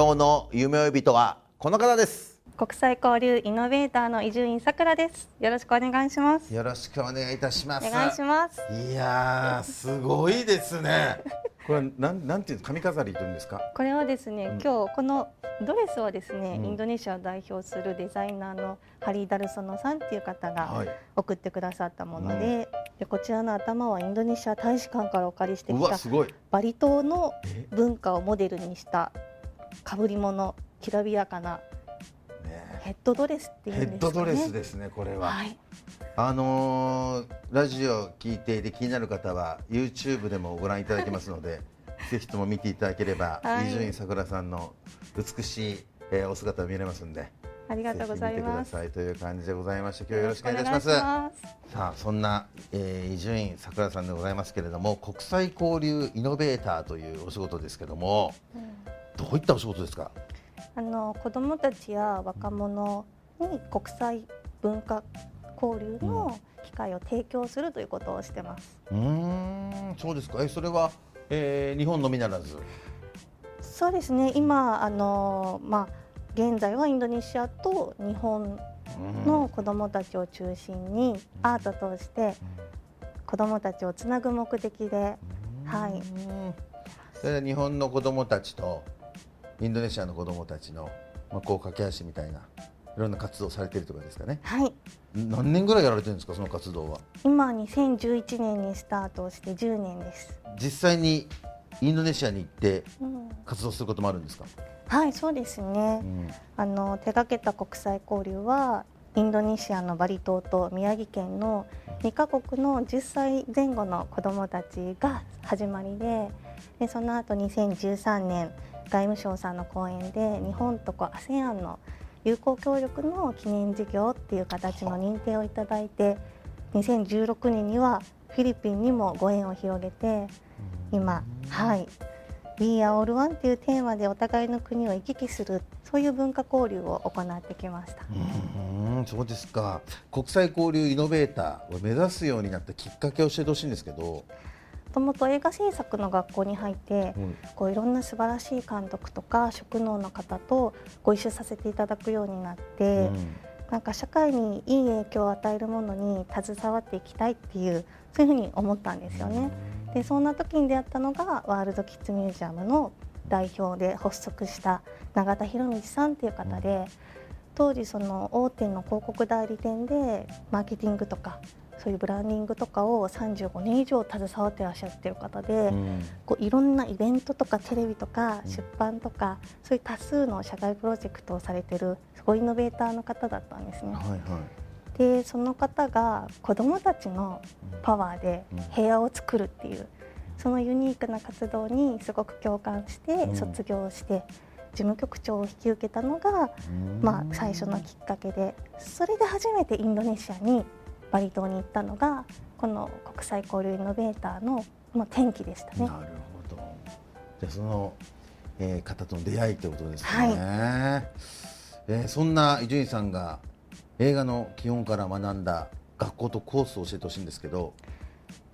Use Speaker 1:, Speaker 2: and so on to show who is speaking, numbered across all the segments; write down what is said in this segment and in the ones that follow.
Speaker 1: 今日の夢追い人はこの方です
Speaker 2: 国際交流イノベーターの伊集院さくらです。よろしくお願いします。
Speaker 1: よろしくお願いいたします
Speaker 2: お願いします。
Speaker 1: いやーすごいですね
Speaker 3: これはなんなんていうの髪飾りというんですか？
Speaker 2: これはですね、
Speaker 3: うん
Speaker 2: 今日このドレスはですね、
Speaker 3: うん
Speaker 2: インドネシアを代表するデザイナーのハリー・ダルソノさんっていう方が
Speaker 3: はい。
Speaker 2: 送ってくださったもので、でこちらの頭はインドネシア大使館からお借りして
Speaker 3: う
Speaker 2: きた。バリ島の
Speaker 3: え？
Speaker 2: 文化をモデルにした被り物きらびやかな
Speaker 3: ね
Speaker 2: ヘッドドレスっていうん
Speaker 3: ヘ
Speaker 2: ですかね。
Speaker 3: ッドドレスですねこれは。
Speaker 2: はい。
Speaker 3: あのーラジオ聞いていて気になる方は YouTube でもご覧いただけますので ぜひとも見ていただければ
Speaker 2: はい
Speaker 3: 伊集院さくらさんの美しい、えーお姿を見れますんで。
Speaker 2: ありがとうござい
Speaker 3: ぜひ見てくだ
Speaker 2: ます。
Speaker 3: さいという感じでございまして今日よろしくお願いします。
Speaker 2: ます
Speaker 3: さあそんなえー伊集院さくらさんでございますけれども国際交流イノベーターというお仕事ですけどもどういったお仕事ですか？
Speaker 2: あの子どもたちや若者に国際文化交流の機会を提供するということをしてます。
Speaker 3: うーんそうですか。えそれは、えー日本のみならず？
Speaker 2: そうですね。今あのまあ現在はインドネシアと日本の子どもたちを中心にアートとして子どもたちをつなぐ目的で、はい。
Speaker 3: それで日本の子どもたちとインドネシアの子どもたちの、まあ、こう架け橋みたいないろんな活動をされているとかですかね
Speaker 2: はい。
Speaker 3: 何年ぐらいやられてるんですかその活動は？
Speaker 2: 今2011年にスタートをして10年です。
Speaker 3: 実際にインドネシアに行って
Speaker 2: うん、
Speaker 3: 活動することもあるんですか、
Speaker 2: はい、そうですね。
Speaker 3: うん
Speaker 2: あの手掛けた国際交流はインドネシアのバリ島と宮城県の2カ国の10歳前後の子どもたちが始まりででその後2013年外務省さんの講演で日本とこう ASEAN の友好協力の記念事業っていう形の認定をいただいて2016年にはフィリピンにもご縁を広げて今はい「We are all one」っていうテーマでお互いの国を行き来するそういう文化交流を行ってきました。
Speaker 3: うんそうですか国際交流イノベーターを目指すようになったきっかけを教えてほしいんですけど、
Speaker 2: ともと映画制作の学校に入って
Speaker 3: うん。
Speaker 2: こういろんな素晴らしい監督とか職能の方とご一緒させていただくようになって、なんか社会にいい影響を与えるものに携わっていきたいっていうそういうふうに思ったんですよね。でそんな時に出会ったのがワールドキッズミュージアムの代表で発足した永田博道さんっていう方で当時その大手の広告代理店でマーケティングとかそういうブランディングとかを35年以上携わってらっしゃってる方で、
Speaker 3: うん。
Speaker 2: こういろんなイベントとかテレビとか出版とか、そういう多数の社会プロジェクトをされてるすごいイノベーターの方だったんですね。
Speaker 3: はいはい。
Speaker 2: でその方が子どもたちのパワーで部屋を作るっていうそのユニークな活動にすごく共感して
Speaker 3: うん。
Speaker 2: 卒業して事務局長を引き受けたのが、まあ、最初のきっかけでそれで初めてインドネシアにバリ島に行ったのがこの国際交流イノベーターのまあ転機でしたね。
Speaker 3: なるほど。じゃあその、えー、方との出会いということですね。
Speaker 2: はい
Speaker 3: えーそんな伊集院さんが映画の基本から学んだ学校とコースを教えてほしいんですけど、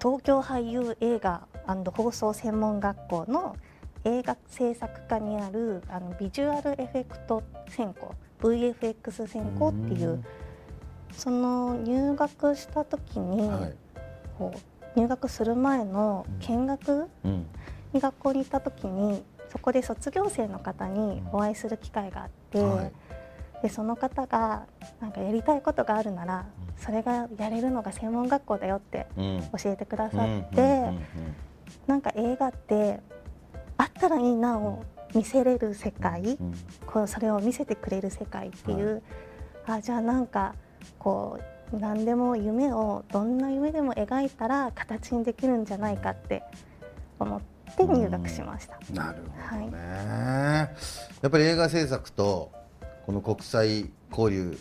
Speaker 2: 東京俳優映画放送専門学校の映画制作科にあるあのビジュアルエフェクト専攻 VFX 専攻っていうその入学した時に、
Speaker 3: はい。
Speaker 2: こう入学する前の見学
Speaker 3: うん。
Speaker 2: に学校に行った時にそそこで卒業生の方にお会いする機会があって、
Speaker 3: はい。
Speaker 2: でその方がなんかやりたいことがあるならそれがやれるのが専門学校だよって
Speaker 3: うん。
Speaker 2: 教えてくださ
Speaker 3: うん
Speaker 2: って、なんか映画ってあったらいいなを見せれる世界、
Speaker 3: うん。
Speaker 2: こうそれを見せてくれる世界っていう、あじゃあなんかこう何でも夢をどんな夢でも描いたら形にできるんじゃないかって思って入学しました。
Speaker 3: なるほどね、やっぱり映画制作とこの国際交流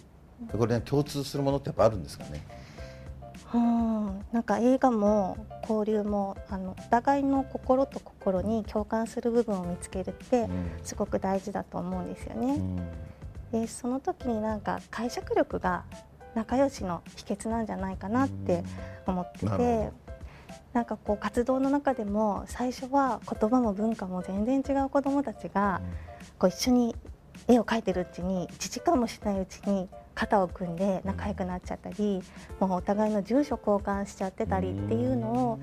Speaker 3: これね共通するものってやっぱあるんですかね？
Speaker 2: うん。なんか映画も交流もあのお互いの心と心に共感する部分を見つけるってすごく大事だと思うんですよね。でその時になんか解釈力が仲良しの秘訣なんじゃないかなって思っててなんかこう活動の中でも最初は言葉も文化も全然違う子どもたちがこう一緒に絵を描いてるうちに1時間もしないうちに肩を組んで仲良くなっちゃったりもうお互いの住所交換しちゃってたりっていうのを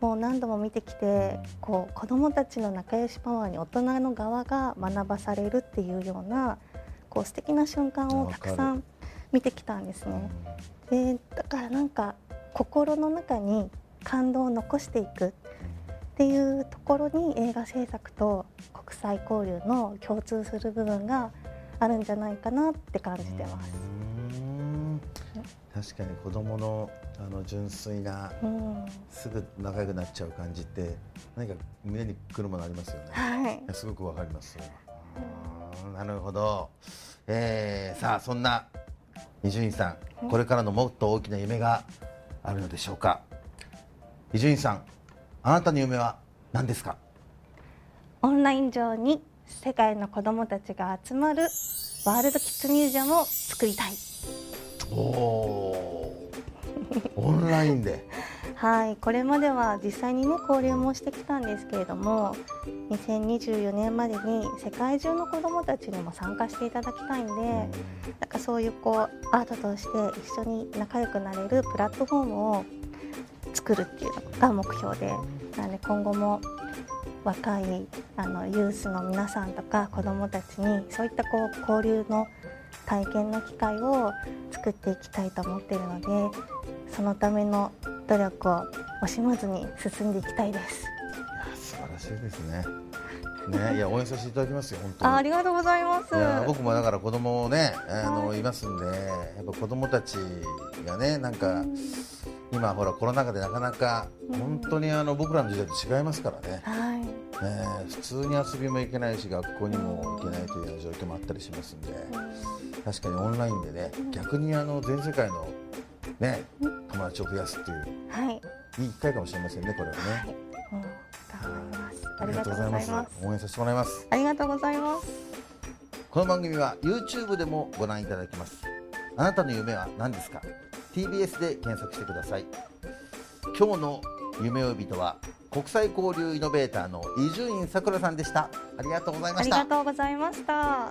Speaker 2: もう何度も見てきてこう子どもたちの仲良しパワーに大人の側が学ばされるっていうようなこう素敵な瞬間をたくさん見てきたんですね。でだからなんか心の中に感動を残していくっていうところに映画制作と国際交流の共通する部分があるんじゃないかなって感じてます。
Speaker 3: うん確かに子供のあの純粋な
Speaker 2: うん、
Speaker 3: すぐ仲良くなっちゃう感じって何か胸にくるものありますよね。
Speaker 2: はい
Speaker 3: すごくわかります。なるほど。えー、さあそんな伊集院さん、これからのもっと大きな夢があるのでしょうか？伊集院さん、あなたの夢は何ですか？
Speaker 2: オンライン上に世界の子どもたちが集まるワールドキッズミュージアムを作りたい。
Speaker 3: おおー。オンラインで。
Speaker 2: はい、これまでは実際にね交流もしてきたんですけれども2024年までに世界中の子どもたちにも参加していただきたいんでなんかそういうこうアートとして一緒に仲良くなれるプラットフォームを作るっていうのが目標でなので今後も若いあのユースの皆さんとか子どもたちにそういったこう交流の体験の機会を作っていきたいと思っているのでそのための努力を惜しまずに進んでいきたいです。
Speaker 3: 素晴らしいですね。ね、いや応援させていただきますよ本当に。
Speaker 2: あありがとうございます。
Speaker 3: いや僕もだから子供ねあの、い、ますんでやっぱ子供たちがねなんか今ほらコロナ禍でなかなか本当にあの僕らの時代と違いますからね、
Speaker 2: はい。
Speaker 3: ね普通に遊びも行けないし学校にも行けないというような状況もあったりしますんで確かにオンラインでね逆にあの全世界のね友達を増やすっていう
Speaker 2: はい。
Speaker 3: いい機会かもしれませんねこれはね。
Speaker 2: うん頑張ります。あ
Speaker 3: あり
Speaker 2: りがとう
Speaker 3: ございま
Speaker 2: すす。
Speaker 3: 応援させてもらいます。
Speaker 2: ありがとうございます。
Speaker 3: この番組は YouTube でもご覧いただけますあなたの夢は何ですか？TBS で検索してください今日の夢追い人は国際交流イノベーターの伊集院さくらさんでしたありがとうございま
Speaker 2: ありが
Speaker 3: した
Speaker 2: とうございました。